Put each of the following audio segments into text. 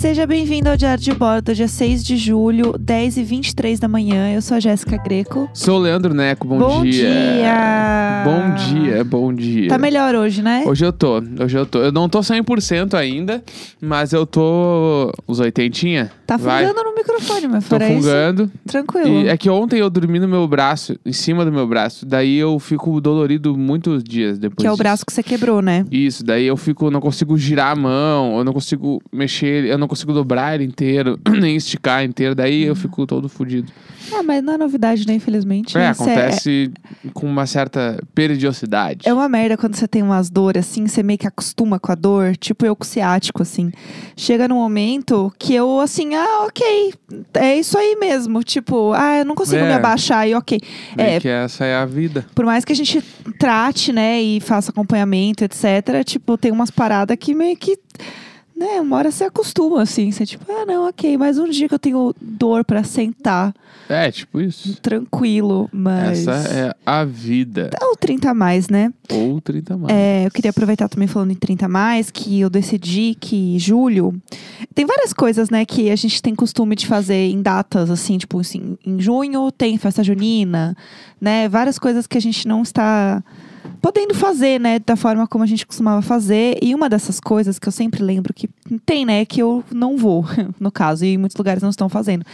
Seja bem-vindo ao Diário de Bordo, dia 6 de julho, 10 e 23 da manhã. Eu sou a Jéssica Greco. Sou o Leandro Neco, bom, Bom dia. dia! Bom dia, bom dia. Tá melhor hoje, né? Hoje eu tô, hoje eu tô. Eu não tô 100% ainda, mas eu tô uns 80. Tá vai. fungando no microfone, mas Tô fora isso, fungando. tranquilo. E é que ontem eu dormi no meu braço, em cima do meu braço. Daí eu fico dolorido muitos dias depois Que é o disso. braço que você quebrou, né? Isso, daí eu fico, não consigo girar a mão, eu não consigo mexer, eu não consigo dobrar ele inteiro, nem esticar inteiro, daí Uhum. eu fico todo fudido. Ah, mas não é novidade, né? Infelizmente. É, Isso acontece com uma certa periodicidade. É uma merda quando você tem umas dores assim, você meio que acostuma com a dor, tipo eu com ciático, assim. Chega num momento que eu, assim, ah, ok, é isso aí mesmo. Tipo, ah, eu não consigo É. me abaixar e ok. Meio É, que essa é a vida. por mais que a gente trate, né, e faça acompanhamento, etc., tipo, tem umas paradas que meio que. Né, uma hora você acostuma, assim. Você, tipo, ah, não, ok, mas um dia que eu tenho dor pra sentar, É, tipo isso. tranquilo, mas. Essa é a vida. Ou 30 a mais, né? Ou 30 mais. É, eu queria aproveitar também falando em 30 a mais, que eu decidi que julho. Tem várias coisas, né, que a gente tem costume de fazer em datas, assim, tipo assim, em junho tem festa junina, né? Várias coisas que a gente não está podendo fazer, né, da forma como a gente costumava fazer. E uma dessas coisas que eu sempre lembro que tem, né, que eu não vou, no caso, e em muitos lugares não estão fazendo,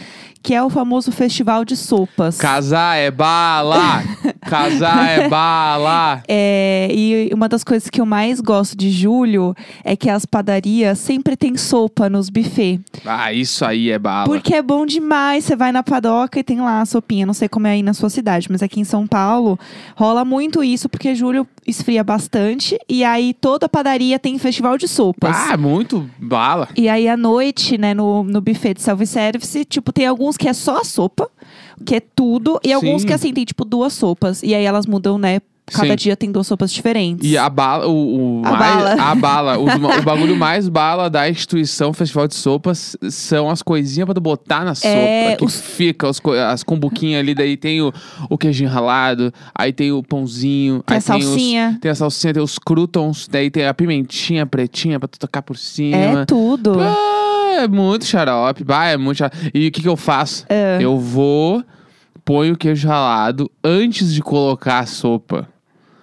que é o famoso festival de sopas. Casar é bala! Casar é bala! É, e uma das coisas que eu mais gosto de julho é que as padarias sempre tem sopa nos buffets. Ah, isso aí é bala. Porque é bom demais. Você vai na padoca e tem lá a sopinha. Não sei como é aí na sua cidade, mas aqui em São Paulo rola muito isso, porque julho esfria bastante. E aí toda padaria tem festival de sopas. Ah, muito bala. E aí, à noite, né, no, no buffet de self-service, tipo, tem alguns que é só a sopa, que é tudo, e alguns Sim. que, assim, tem, tipo, duas sopas. E aí elas mudam, né? Cada Sim. dia tem duas sopas diferentes. E a bala, o, o A mais, bala. a bala, o, o bagulho mais bala da instituição Festival de Sopas são as coisinhas pra tu botar na sopa. É, que os- fica os as combuquinhas ali, daí tem o, o queijinho ralado, aí tem o pãozinho, Tem a salsinha. Os, tem a salsinha, tem os croutons, daí tem a pimentinha pretinha pra tu tocar por cima. É tudo. Ah, é muito xarope, bah, é muito xarope. E o que que eu faço? É. Eu vou, ponho o queijo ralado antes de colocar a sopa.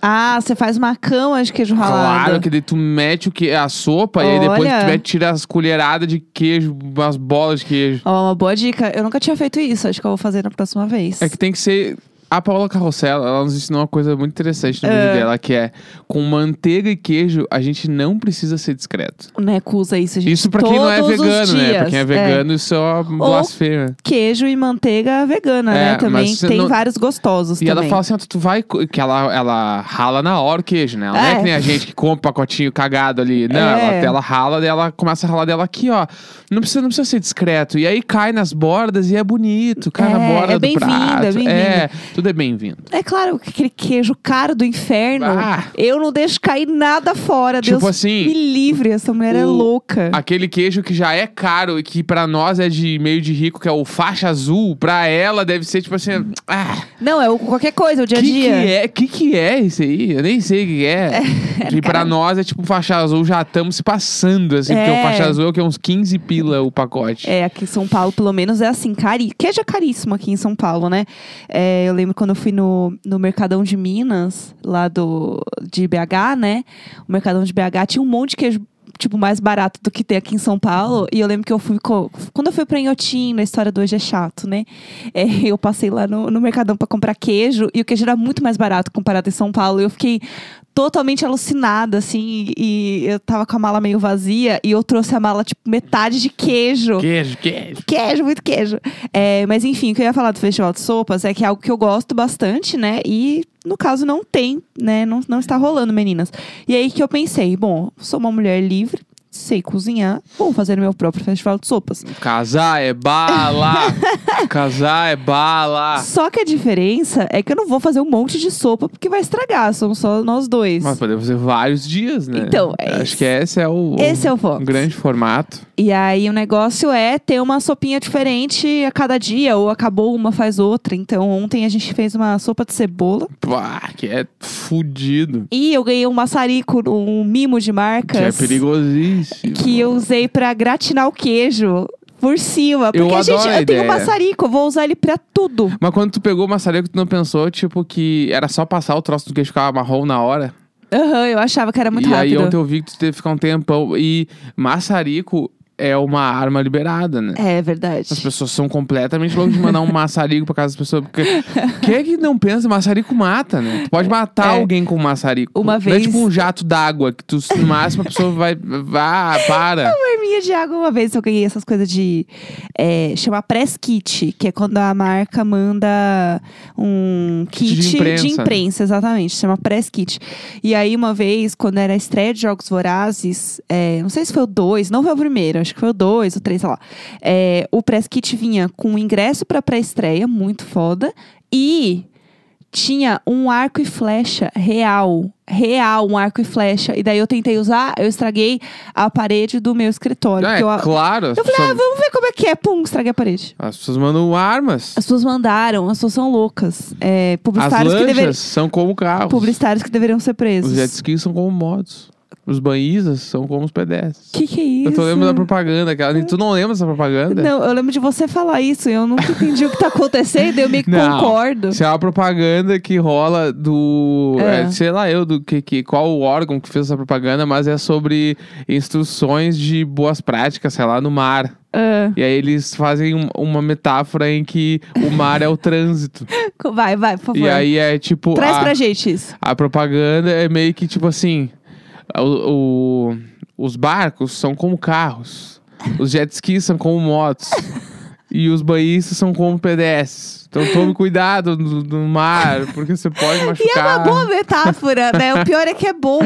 Ah, você faz uma cama de queijo ralado. Claro, que daí tu mete o que, a sopa e aí depois Olha. tu mete, tira as colheradas de queijo, umas bolas de queijo. Ó, uma boa dica. Eu nunca tinha feito isso. Acho que eu vou fazer na próxima vez. É que tem que ser. A Paula Carrossela, ela nos ensinou uma coisa muito interessante no vídeo dela, que é com manteiga e queijo, a gente não precisa ser discreto. Neco usa isso, gente. Isso pra quem não é todos os vegano, né? Pra dias. quem é vegano, isso é uma blasfêmia. Queijo e manteiga vegana, É, né? Também mas você tem não- vários gostosos E também. ela fala assim, ó, tu, vai. co- Que ela, ela rala na hora o queijo, né? Ela não é É. que nem a gente que compra um pacotinho cagado ali. Não, É. ela, ela rala, daí ela começa a ralar dela aqui, ó. Não precisa, não precisa ser discreto. E aí cai nas bordas e é bonito. Cai na É, borda é do bem-vindo, prato. é bem-vindo. É, tudo é bem-vindo. É claro, que aquele queijo caro do inferno, Ah. eu não deixo cair nada fora. Tipo Deus assim, me livre, essa mulher é o- louca. Aquele queijo que já é caro e que pra nós é de meio de rico, que é o faixa azul, pra ela deve ser tipo assim. Ah, Não, é o- qualquer coisa, o dia a que dia. que é? Que que é isso aí? Eu nem sei o que é. e pra nós é tipo faixa azul, já estamos se passando, assim, porque É. o faixa azul é o que? Uns 15 pila o pacote. É, aqui em São Paulo, pelo menos, é assim, cari... queijo é caríssimo aqui em São Paulo, né? É, eu lembro quando eu fui no, no Mercadão de Minas, lá do, de BH, né? O Mercadão de BH tinha um monte de queijo, tipo, mais barato do que tem aqui em São Paulo. E eu lembro que eu fui, quando eu fui pra Inhotim, na história do Hoje é Chato, né? É, eu passei lá no, no Mercadão pra comprar queijo, e o queijo era muito mais barato comparado em São Paulo. E eu fiquei totalmente alucinada, assim, e eu tava com a mala meio vazia, e eu trouxe a mala, tipo, metade de queijo. Queijo, queijo. Queijo, muito queijo. É, mas enfim, o que eu ia falar do Festival de Sopas é que é algo que eu gosto bastante, né? E no caso não tem, né? Não, não está rolando, meninas. E aí que eu pensei, bom, sou uma mulher livre, sei cozinhar, vou fazer o meu próprio Festival de Sopas. Casar é bala! Casar é bala! Só que a diferença é que eu não vou fazer um monte de sopa porque vai estragar, somos só nós dois. Mas podemos fazer vários dias, né? Então, é Acho que esse é o, esse é o foco. um grande formato. E aí o negócio é ter uma sopinha diferente a cada dia, ou acabou uma, faz outra. Então ontem a gente fez uma sopa de cebola. Pá, que é fudido. E eu ganhei um maçarico, um mimo de marcas. Que é perigosíssimo. Que eu usei pra gratinar o queijo por cima. Porque, Eu gente, adoro a eu tenho um maçarico, eu vou usar ele pra tudo. Mas quando tu pegou o maçarico, tu não pensou, tipo, que era só passar o troço do queijo ficar marrom na hora? Aham, eu achava que era muito e rápido. aí ontem eu vi que tu teve que ficar um tempão. E maçarico é uma arma liberada, né? É verdade. As pessoas são completamente loucas de mandar um maçarico pra casa das pessoas. Porque quem é que não pensa? Maçarico mata, né? Tu pode matar É. alguém com maçarico. Uma Não é vez- tipo um jato d'água, que tu, no máximo a pessoa vai. Vá, para. arminha de água uma vez eu ganhei essas coisas de é, chama press kit, que é quando a marca manda um Kit de de imprensa, imprensa, né? exatamente, chama press kit. E aí uma vez, quando era a estreia de Jogos Vorazes, é, não sei se foi o 2, não foi o primeiro, acho que foi o 2, o 3, sei lá. É, o press kit vinha com ingresso pra pré-estreia, muito foda, e tinha um arco e flecha real. Real, um arco e flecha. E daí eu tentei usar, eu estraguei a parede do meu escritório. É, porque eu, claro. As eu falei, ah, pessoas, vamos ver como é que é. Pum, estraguei a parede. as pessoas mandam armas. As pessoas mandaram, as pessoas são loucas. É, As publicitários, que lanchas deveriam, são como carros. publicitários que deveriam ser presos. Os jet skis são como motos. Os banhistas são como os pedestres. Que que é isso? Eu tô lembrando da propaganda. Aquela... Tu não lembra dessa propaganda? Não, eu lembro de você falar isso e eu nunca entendi o que tá acontecendo, eu meio que Não. concordo. Isso é uma propaganda que rola do. É. é, sei lá eu do que, que qual o órgão que fez essa propaganda, mas é sobre instruções de boas práticas, sei lá, no mar. Ah, E aí eles fazem um- uma metáfora em que o mar é o trânsito. vai, vai, por favor. e aí é tipo. Traz a, pra gente isso. a propaganda é meio que tipo assim: o, o- os barcos são como carros, os jet skis são como motos. E os banhistas são como pedestres. Então tome cuidado no, no mar, porque você pode E é uma machucar. boa metáfora, né? O pior é que é bom.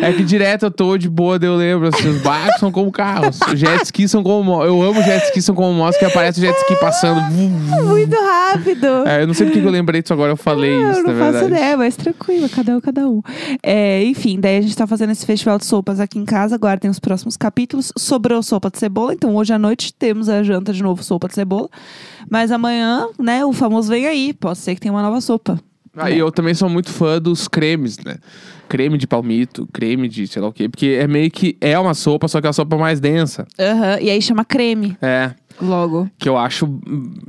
É que direto eu tô de boa, eu lembro assim, os barcos são como carros, os jet skis são como. Eu amo jet skis são como motos, que aparece o jet ski passando. Muito rápido. É, eu não sei porque que eu lembrei disso agora, eu falei Ah, isso, eu não faço verdade. ideia, mas tranquilo, cada um, cada um. É, enfim, daí a gente tá fazendo esse festival de sopas aqui em casa, aguardem os próximos capítulos. Sobrou sopa de cebola, então hoje à noite temos a janta de novo, sopa de cebola. Mas amanhã, né, o famoso vem aí, pode ser que tenha uma nova sopa. Ah, e eu também sou muito fã dos cremes, né? Creme de palmito, creme de sei lá o quê. Porque é meio que é uma sopa, só que é uma sopa mais densa. Aham, e aí chama creme, É. logo, Que eu acho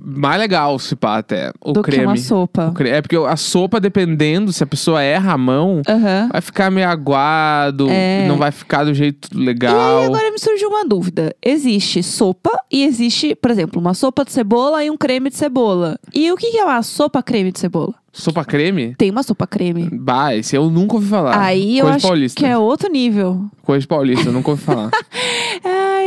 mais legal se pá até. O do creme. que uma sopa. Cre- É porque a sopa, dependendo, se a pessoa erra a mão, Aham. vai ficar meio aguado, É. não vai ficar do jeito E legal. aí agora me surgiu uma dúvida. Existe sopa e existe, por exemplo, uma sopa de cebola e um creme de cebola. E o que é uma sopa creme de cebola? Sopa creme? Tem uma sopa creme. Bah, esse eu nunca ouvi falar. Aí eu Coisa acho paulista. que é outro nível. Coisa de paulista, eu nunca ouvi falar.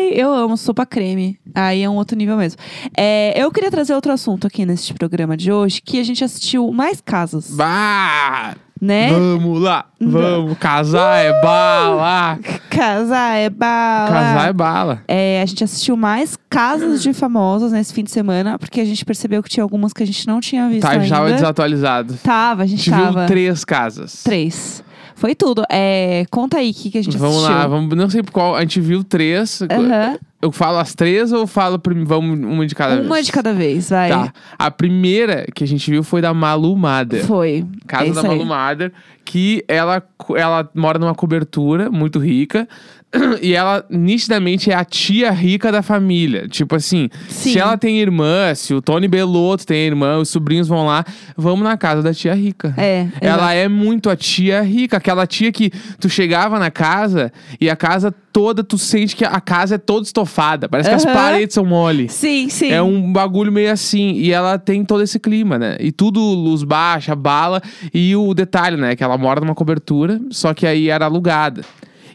Ai, eu amo sopa creme. Aí é um outro nível mesmo. É, eu queria trazer outro assunto aqui nesse programa de hoje, que a gente assistiu mais casas, bah! né? Vamos lá, vamos. Casar é bala. Casar é bala. Casar é bala. É, a gente assistiu mais casas de famosos nesse fim de semana, porque a gente percebeu que tinha algumas que a gente não tinha visto Tá, já ainda. desatualizado. Tava, a A gente gente tava. viu três casas. Três. Foi tudo. É, conta aí o que, que a gente Vamos assistiu. lá, vamos, não sei por qual. A gente viu três. Aham. Eu falo as três ou falo vamos uma de cada vez? Uma de cada vez, vai. Tá. A primeira que a gente viu foi da Malu Mader. Foi. Casa é da isso aí. Malu Mader, que ela, ela mora numa cobertura muito rica. E ela nitidamente é a tia rica da família. Tipo assim, Sim. se ela tem irmã, se o Tony Belotto tem irmã, os sobrinhos vão lá, vamos na casa da tia rica. É. Ela é muito a tia rica, aquela tia que tu chegava na casa e a casa toda, tu sente que a casa é toda estofada. Parece que as paredes são mole. Sim, sim. É um bagulho meio assim. E ela tem todo esse clima, né? E tudo luz baixa, bala. E o detalhe, né? Que ela mora numa cobertura, só que aí era alugada.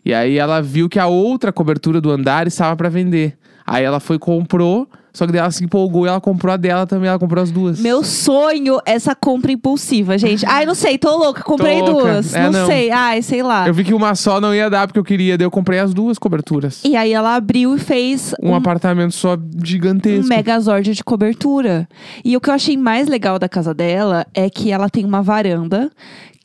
E aí ela viu que a outra cobertura do andar estava pra vender. Aí ela foi e comprou, só que daí ela se empolgou e ela comprou a dela também, ela comprou as duas. Meu sonho, essa compra impulsiva, gente. Ai, não sei, tô louca, comprei Tô louca. duas. É, não, não. sei, ai, sei lá. Eu vi que uma só não ia dar porque eu queria, daí eu comprei as duas coberturas. E aí ela abriu e fez Um, apartamento só gigantesco. um megazord de cobertura. E o que eu achei mais legal da casa dela é que ela tem uma varanda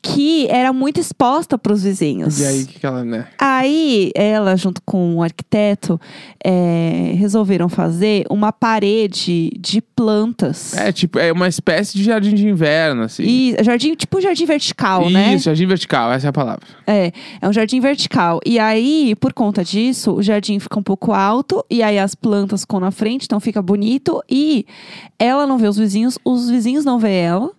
que era muito exposta pros vizinhos. E aí, o que, que ela, né? Aí, ela, junto com o arquiteto, é, resolveram fazer uma parede de plantas. É, tipo, é uma espécie de jardim de inverno, assim. E jardim, tipo jardim vertical, Isso, né? jardim vertical, essa é a palavra. É, é um jardim vertical. E aí, por conta disso, o jardim fica um pouco alto, e aí as plantas ficam na frente, então fica bonito. E ela não vê os vizinhos, os vizinhos não vê ela.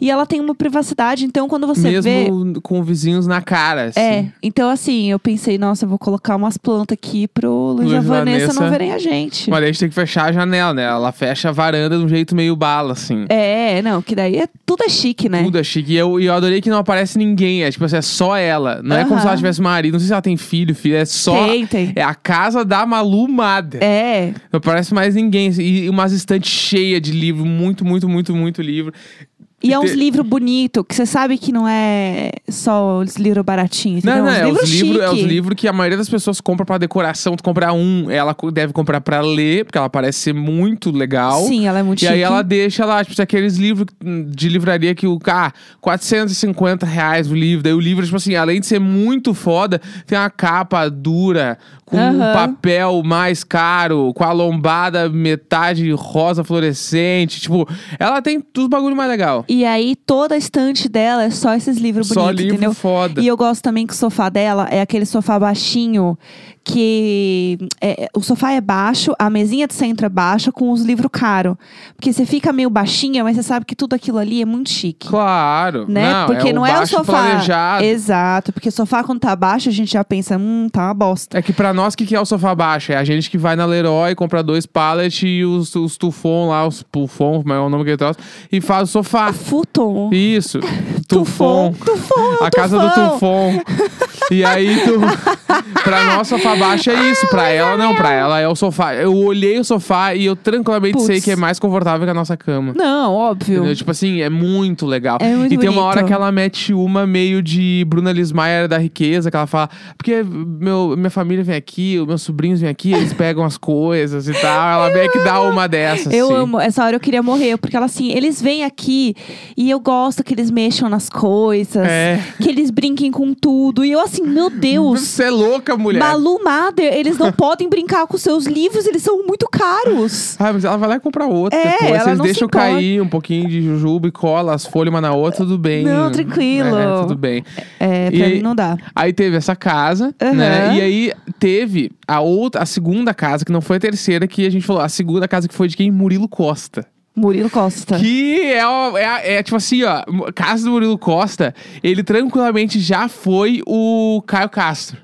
E ela tem uma privacidade, então quando você Mesmo vê. com vizinhos na cara, assim. É, então assim, eu pensei, nossa, eu vou colocar umas plantas aqui pro Luiz e a Luiz e Vanessa, Vanessa. não verem a gente. Mas a gente tem que fechar a janela, né? Ela fecha a varanda de um jeito meio bala, assim. É, não, que daí é, tudo é chique, né? Tudo é chique. E eu, eu adorei que não aparece ninguém. É tipo assim, é só ela. Não é como se ela tivesse marido. Não sei se ela tem filho, filho. É só. Tem, tem. É a casa da Malu Mader. É, Não aparece mais ninguém. assim, E umas estantes cheias de livro. Muito, muito, muito, muito livro. E é uns te- livros bonitos, que você sabe que não é só os livros baratinhos, Não, não, Uns é os, livros, é os livros que a maioria das pessoas compra pra decoração. Tu compra um, ela deve comprar pra ler, porque ela parece ser muito legal. Sim, ela é muito E aí chique. ela deixa lá, tipo, aqueles livros de livraria que o. Ah, 450 reais o livro. Daí o livro, tipo assim, além de ser muito foda, tem uma capa dura, com um Aham. papel mais caro, com a lombada metade rosa fluorescente. Tipo, ela tem tudo bagulho mais legal. E aí toda a estante dela é só esses livros Só bonitos, livro entendeu? foda. E eu gosto também que o sofá dela é aquele sofá baixinho, que é- o sofá é baixo, a mesinha de centro é baixa, com os livros caros. Porque você fica meio baixinha, mas você sabe que tudo aquilo ali é muito chique. Claro. Né? Não, porque é não é o sofá. planejado. Exato, porque sofá quando tá baixo, a gente já pensa, hum, tá uma bosta. É que pra nós, o que, que é o sofá baixo? É a gente que vai na Leroy, compra dois pallets e os, os tufon lá, os pufon, como é o nome que ele troço, e faz o sofá. Futon. Isso. Tufon. Tufon, A casa do. Tufon. E aí, tu... pra nós, sofá baixo é isso. Pra ela, não. Pra ela é o sofá. Eu olhei o sofá e eu tranquilamente Putz. sei que é mais confortável que a nossa cama. Não, óbvio. Entendeu? Tipo assim, é muito legal. É muito e tem uma hora bonito. que ela mete uma meio de Bruna Lismayer da riqueza, que ela fala, porque meu, minha família vem aqui, os meus sobrinhos vêm aqui, eles pegam as coisas e tal. Ela meio que dá uma dessas. Eu assim. amo. Essa hora eu queria morrer, porque ela assim, eles vêm aqui e eu gosto que eles mexam nas coisas, É. que eles brinquem com tudo. E eu assim, meu Deus. Você é louca, mulher. Malu Mader, eles não podem brincar com seus livros, eles são muito caros. Ah, mas ela vai lá e compra outra É, depois. ela Vocês deixam cair um pouquinho de jujuba e cola as folhas uma na outra, tudo bem. Não, tranquilo. É, tudo bem. É, E pra aí- mim não dá. Aí teve essa casa, Aham. né? E aí teve a outra, a segunda casa, que não foi a terceira, que a gente falou. A segunda casa que foi de quem? Murilo Costa. Murilo Costa. Que é, é, é tipo assim, ó. Casa do Murilo Costa, ele tranquilamente já foi o Caio Castro.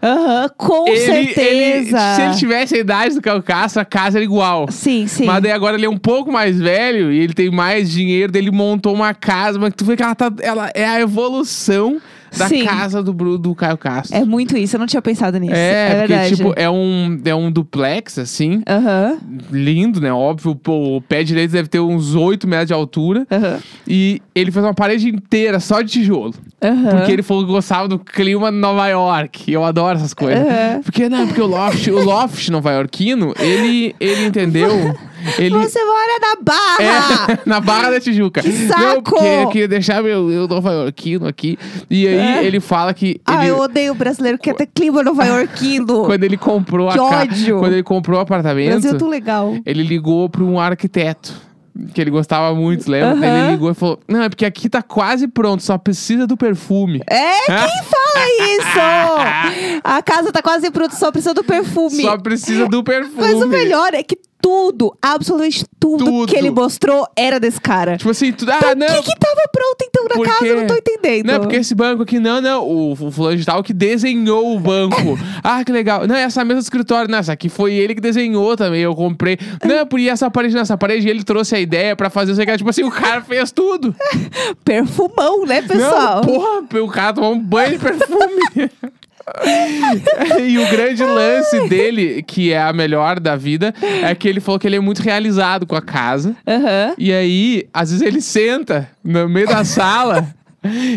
Aham, com Ele, certeza. ele- se ele tivesse a idade do Caio Castro, a casa era igual. Sim, sim. Mas daí agora ele é um pouco mais velho e ele tem mais dinheiro, daí ele montou uma casa, mas tu vê que ela, tá, ela é a evolução da Sim. casa do, do Caio Castro. É muito isso, eu não tinha pensado nisso. É, É, porque, verdade. tipo, é um, é um duplex, assim, Aham, lindo, né? Óbvio, pô, o pé direito deve ter uns 8 metros de altura. aham, E ele fez uma parede inteira só de tijolo. aham. Porque ele falou que gostava do clima de Nova York. E eu adoro essas coisas. Porque, não, porque o loft, o loft nova-iorquino, ele, ele entendeu. Ele, Você mora na Barra! é, na Barra da Tijuca. Que Não, saco! porque eu queria deixar meu, meu nova-iorquino aqui. E aí É. ele fala que. Ah, ele, eu odeio brasileiro que até clima nova-iorquino. Quando ele comprou Que a ca- ódio! Quando ele comprou o apartamento, Brasil é tão legal. ele ligou para um arquiteto. Que ele gostava muito, lembra? Daí Ele ligou e falou: Não, é porque aqui tá quase pronto, só precisa do perfume. É, quem fala isso? A casa tá quase pronta, só precisa do perfume. Só precisa do perfume. Mas o melhor é que tudo, absolutamente tudo, Tudo. que ele mostrou era desse cara. Tipo assim, tudo. Ah, Então, não. o que que tava pronto então na Porque- casa? Eu não tô entendendo. Não, é porque esse banco aqui, não, não. O, o fulano de tal que desenhou o banco. ah, que legal. Não, essa mesa do escritório, não, essa aqui foi ele que desenhou também. Eu comprei. Não, por e essa parede, nessa parede, ele trouxe a ideia pra fazer isso aqui. Tipo assim, o cara fez tudo. Perfumão, né, pessoal? Não, porra, o cara tomou um banho de perfume. e o grande lance dele, que é a melhor da vida, é que ele falou que ele é muito realizado com a casa. Aham. E aí, às vezes ele senta no meio da sala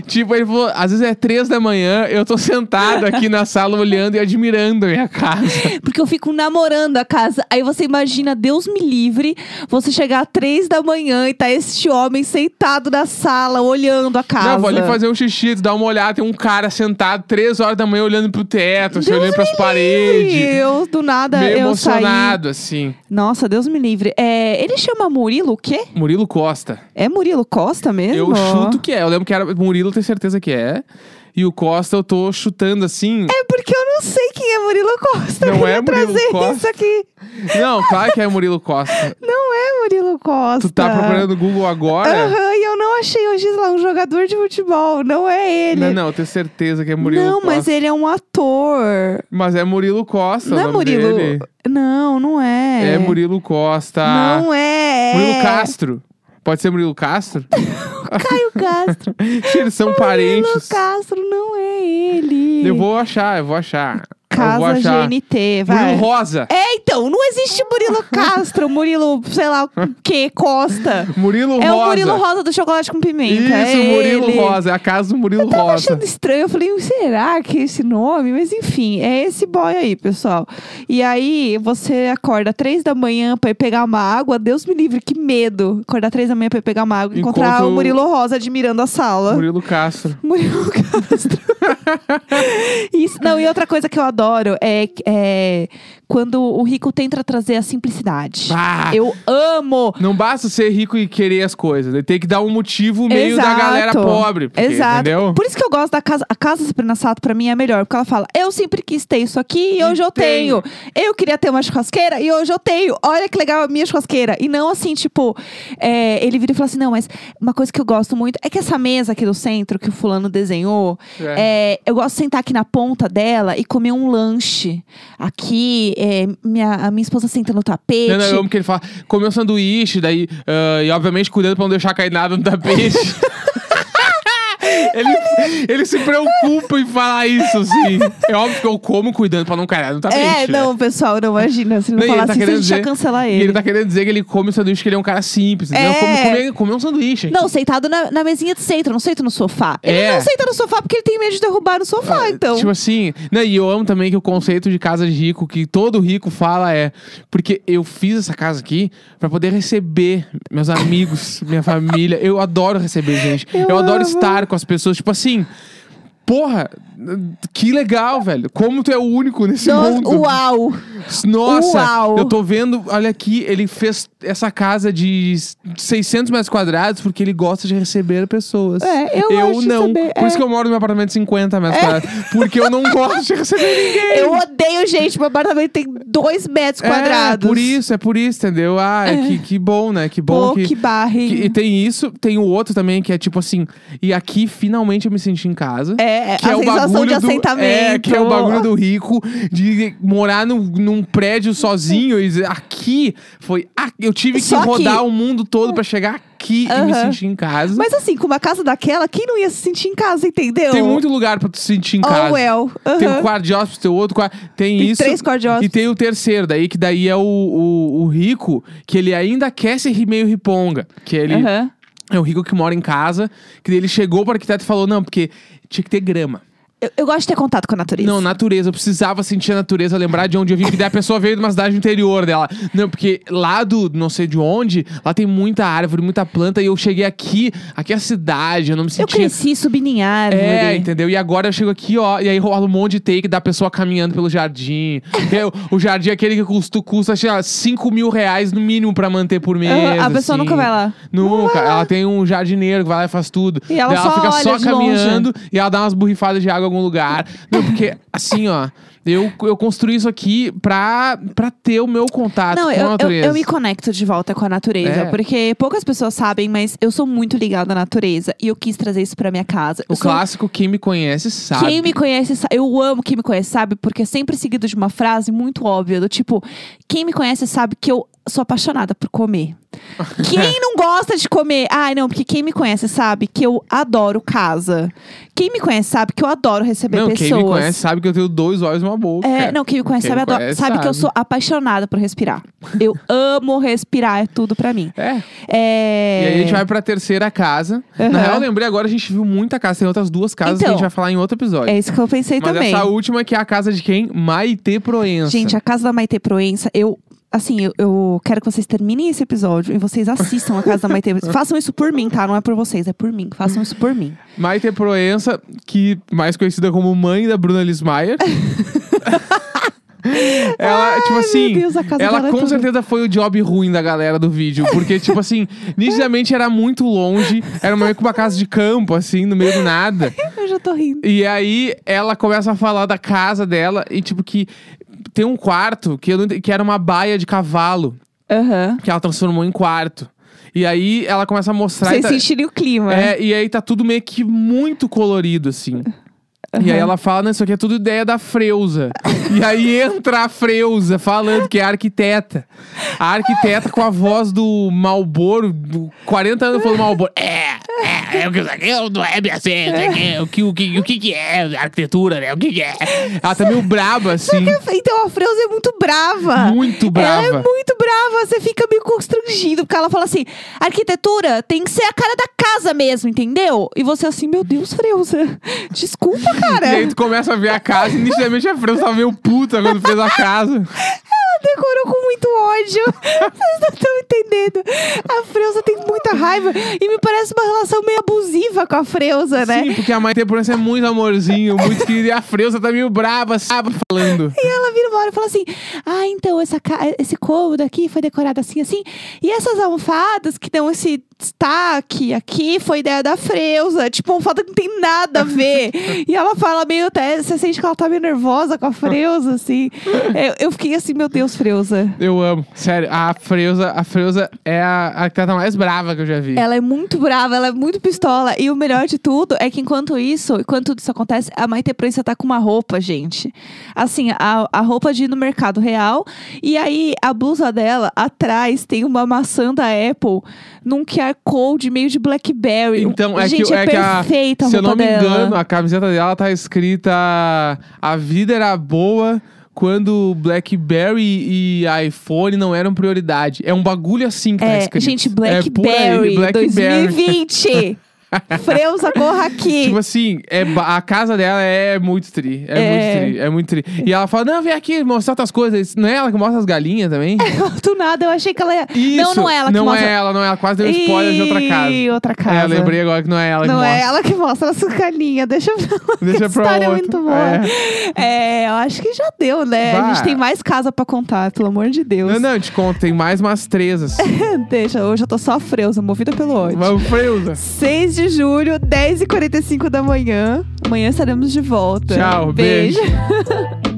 Tipo, ele falou, às vezes é três da manhã, eu tô sentado aqui na sala olhando e admirando a minha casa. Porque eu fico namorando a casa. Aí você imagina, Deus me livre, você chegar às três da manhã e tá este homem sentado na sala, olhando a casa. Não, vou ali fazer um xixi, dar uma olhada, tem um cara sentado três horas da manhã olhando pro teto, assim, olhando pras paredes. livre. Eu, do nada, Meio eu saí. emocionado, assim. Nossa, Deus me livre. É, ele chama Murilo o quê? Murilo Costa. É Murilo Costa mesmo? Eu chuto que é. Eu lembro que era Murilo, tenho certeza que é. E o Costa eu tô chutando assim. É porque eu não sei quem é Murilo Costa. Não eu é Murilo trazer Costa. isso aqui. Não, claro que é Murilo Costa. Não é Murilo Costa. Tu tá procurando no Google agora? Aham, e eu não achei hoje lá um jogador de futebol. Não é ele. Não, não, eu tenho certeza que é Murilo não, Costa. mas ele é um ator. Mas é Murilo Costa. não é Murilo. dele. Não, não é. É Murilo Costa. Não é. Murilo Castro. Pode ser Murilo Castro? Caio Castro. Eles são Murilo parentes. Castro não é ele. Eu vou achar, eu vou achar. Casa. GNT, vai. Murilo Rosa. É, então, não existe Murilo Castro, Murilo, sei lá o que, Costa. Murilo É Rosa. o Murilo Rosa do chocolate com pimenta. Isso, é Murilo ele. Rosa. É a casa do Murilo Eu tava Rosa. achando estranho, eu falei, será que é esse nome? Mas enfim, é esse boy aí, pessoal. E aí, você acorda três da manhã pra ir pegar uma água, Deus me livre, que medo. Acordar três da manhã pra ir pegar uma água e encontrar Encontra o o- Murilo Rosa admirando a sala. Murilo Castro. Murilo Castro. Isso, não, e outra coisa que eu adoro é, é quando o rico tenta trazer a simplicidade. Ah, Eu amo! Não basta ser rico e querer as coisas. Ele tem que dar um motivo meio da Exato. galera pobre. porque, Exato. Entendeu? Por isso que eu gosto da casa. A casa Sabrina Sato, pra mim, é melhor. Porque ela fala: Eu sempre quis ter isso aqui e hoje eu tenho. tenho. Eu queria ter uma churrasqueira e hoje eu tenho. Olha que legal a minha churrasqueira. E não assim, tipo, é, ele vira e fala assim: Não, mas uma coisa que eu gosto muito é que essa mesa aqui do centro que o fulano desenhou, É. é, eu gosto de sentar aqui na ponta dela e comer um lanche. Aqui, é, minha, a minha esposa senta no tapete. Não, não, eu amo que ele fala, comeu um sanduíche, daí, ah, e obviamente cuidando pra não deixar cair nada no tapete. ele, ele se preocupa em falar isso, assim. É óbvio que eu como cuidando pra não cair nada no tapete. É, não, pessoal, não imagina. Se não Não, ele falar tá assim, a gente ia cancelar ele. ele tá querendo dizer que ele come o sanduíche, que ele é um cara simples. É. Come, come, come um sanduíche. aqui. Não, sentado na, na mesinha de centro, não senta no sofá. Ele É. não senta no sofá porque ele tem medo de derrubar no sofá, então. Tipo assim, né, e eu amo também que o conceito de casa de rico, que todo rico fala é, porque eu fiz essa casa aqui pra poder receber meus amigos, minha família. Eu adoro receber gente. Eu Eu, adoro estar com as pessoas, tipo assim, porra, que legal, velho. Como tu é o único nesse mundo. uau! Nossa, Uau. eu tô vendo, olha aqui, ele fez essa casa de 600 metros quadrados porque ele gosta de receber pessoas. É, eu acho não. também, Por é. isso que eu moro num apartamento de 50 metros quadrados. Porque eu não gosto de receber ninguém. Eu odeio gente, meu apartamento tem dois metros quadrados. É, por isso, é por isso, entendeu? Ah, é. Que, que bom, né? Que bom Pô, que. que barre. que- e tem isso, tem o outro também, que é tipo assim, e aqui finalmente eu me senti em casa. É, que a é o sensação bagulho de assentamento. É, que é o bagulho do rico de morar num, num prédio sozinho e aqui foi. Ah, eu tive que Só aqui. rodar o mundo todo pra chegar aqui e me sentir em casa. Mas assim, com uma casa daquela, quem não ia se sentir em casa, entendeu? tem muito lugar pra tu se sentir em casa. Oh, well. Tem Aham. um quarto de hóspede, tem outro quarto. Tem, Tem isso. três quartos de E tem o terceiro, daí que daí é o, o, o rico, que ele ainda quer ser meio riponga. Que ele Aham. é o rico que mora em casa, que daí ele chegou para o arquiteto e falou: não, porque tinha que ter grama. Eu, eu gosto de ter contato com a natureza. Não, natureza. Eu precisava sentir a natureza, lembrar de onde eu vim. Que daí a pessoa veio de uma cidade interior dela. Não, porque lá do não sei de onde, lá tem muita árvore, muita planta. E eu cheguei aqui, aqui é a cidade, eu não me Eu sentia. cresci subindo em árvore. É, entendeu? E agora eu chego aqui, ó, e aí rola um monte de take da pessoa caminhando pelo jardim. E aí, o, jardim é aquele que custa, custa sei lá, 5 mil reais no mínimo pra manter por mês. Aham, a pessoa assim. nunca vai lá. Nunca. Ela tem um jardineiro que vai lá e faz tudo. E ela Daí só fica só caminhando e ela dá umas borrifadas de água algum lugar. Não, porque assim, ó, eu, eu construí isso aqui pra, pra ter o meu contato Não, com a eu, eu, natureza. eu me conecto de volta com a natureza. É. Porque poucas pessoas sabem, mas eu sou muito ligada à natureza. E eu quis trazer isso pra minha casa. O Eu sou- clássico, quem me conhece sabe. Quem me conhece, sa- eu amo quem me conhece, sabe? Porque é sempre seguido de uma frase muito óbvia, do tipo, quem me conhece sabe que eu sou apaixonada por comer. Quem não gosta de comer? Ai, não, porque quem me conhece sabe que eu adoro casa. Quem me conhece sabe que eu adoro receber não, pessoas. quem me conhece sabe que eu tenho dois olhos e uma boca. É, não, quem me conhece Quem sabe, me conhece sabe que eu sou apaixonada por respirar. Eu amo respirar, é tudo pra mim. É. É... E aí a gente vai pra terceira casa. Aham. Na real, eu lembrei agora, a gente viu muita casa. Tem outras duas casas que a Então, gente vai falar em outro episódio. É isso que eu pensei Mas também. essa última que é a casa de quem? Maite Proença. Gente, a casa da Maite Proença, eu. Assim, eu, eu quero que vocês terminem esse episódio e vocês assistam a casa da Maite. Façam isso por mim, tá? Não é por vocês, é por mim. Façam isso por mim. Maite Proença, que mais conhecida como mãe da Bruna Lismayer. ela, tipo assim, Deus, ela é com certeza foi o job ruim da galera do vídeo. Porque, tipo assim, nitidamente era muito longe. Era meio que uma casa de campo, assim, no meio do nada. Eu já tô rindo. E aí ela começa a falar da casa dela e, tipo, que tem um quarto que, não que era uma baia de cavalo Aham. que ela transformou em quarto. E aí ela começa a mostrar. Vocês tá- sentirem o clima. é, e aí tá tudo meio que muito colorido, assim. E aí ela fala, não, isso aqui é tudo ideia da Freuza. e aí entra a Freuza falando que é a arquiteta. A arquiteta com a voz do Malboro, do 40 anos falando Malboro. É, é, é, o que isso aqui não é assim, isso aqui, o, que, o, que, o que que é arquitetura, né? O que que é? Ela tá meio braba, assim. Então a Freuza é muito brava. Muito brava. Ela é muito brava, você fica meio constrangido, porque ela fala assim: arquitetura tem que ser a cara da casa mesmo, entendeu? E você assim, meu Deus, Freuza, desculpa, cara. E aí tu começa a ver a casa e inicialmente a Freuza tava meio puta quando fez a casa. Decorou com muito ódio. Vocês não estão entendendo. A Freuza tem muita raiva e me parece uma relação meio abusiva com a Freuza, né? Sim, porque a Maite Proença é muito amorzinho, muito querida. E a Freuza tá meio brava, sabe, falando. E ela vira uma hora e fala assim: Ah, então essa esse cômodo aqui foi decorado assim, assim. E essas almofadas que dão esse destaque aqui foi ideia da Freuza. Tipo, uma almofada que não tem nada a ver. e ela fala meio até. Você sente que ela tá meio nervosa com a Freuza, assim. Eu, eu fiquei assim, meu Deus, Freuza. Eu amo. Sério, a Freuza, a Freuza é a arquiteta mais brava que eu já vi. Ela é muito brava, ela é muito pistola. E o melhor de tudo é que enquanto isso, enquanto tudo isso acontece, a Maite Proença tá com uma roupa, gente. Assim, a, a roupa de ir no mercado real. E aí, a blusa dela, atrás, tem uma maçã da Apple num QR Code meio de Blackberry. Então, é gente, que, é, é que a, perfeita a se eu roupa não me dela. engano, a camiseta dela tá escrita A vida era boa quando BlackBerry e iPhone não eram prioridade. É um bagulho assim que tá É, escrito. gente, É Blackberry, Blackberry. 2020. Freuza, corra aqui. Tipo assim, é, a casa dela é muito tri. É, É. muito tri. É muito tri. E ela fala: Não, vem aqui mostrar outras coisas. Não é ela que mostra as galinhas também? Do nada, eu achei que ela ia... Isso, não, não é ela que não mostra... é ela, não é ela. Quase deu um spoiler de outra casa. Outra casa. É, eu lembrei agora que não é ela que Não mostra. é ela que mostra a sucaninha. Deixa pra lá. que Deixa a pra história é outra. muito boa. É. eu acho que já deu, né? A Vai. gente tem mais casa pra contar, pelo amor de Deus. Não, não, eu te conto, tem mais umas três assim. Deixa, hoje eu tô só freusa, movida pelo ódio. Vamos, Freuza. 6 de julho, 10h45 da manhã. Amanhã estaremos de volta. Tchau, beijo. beijo.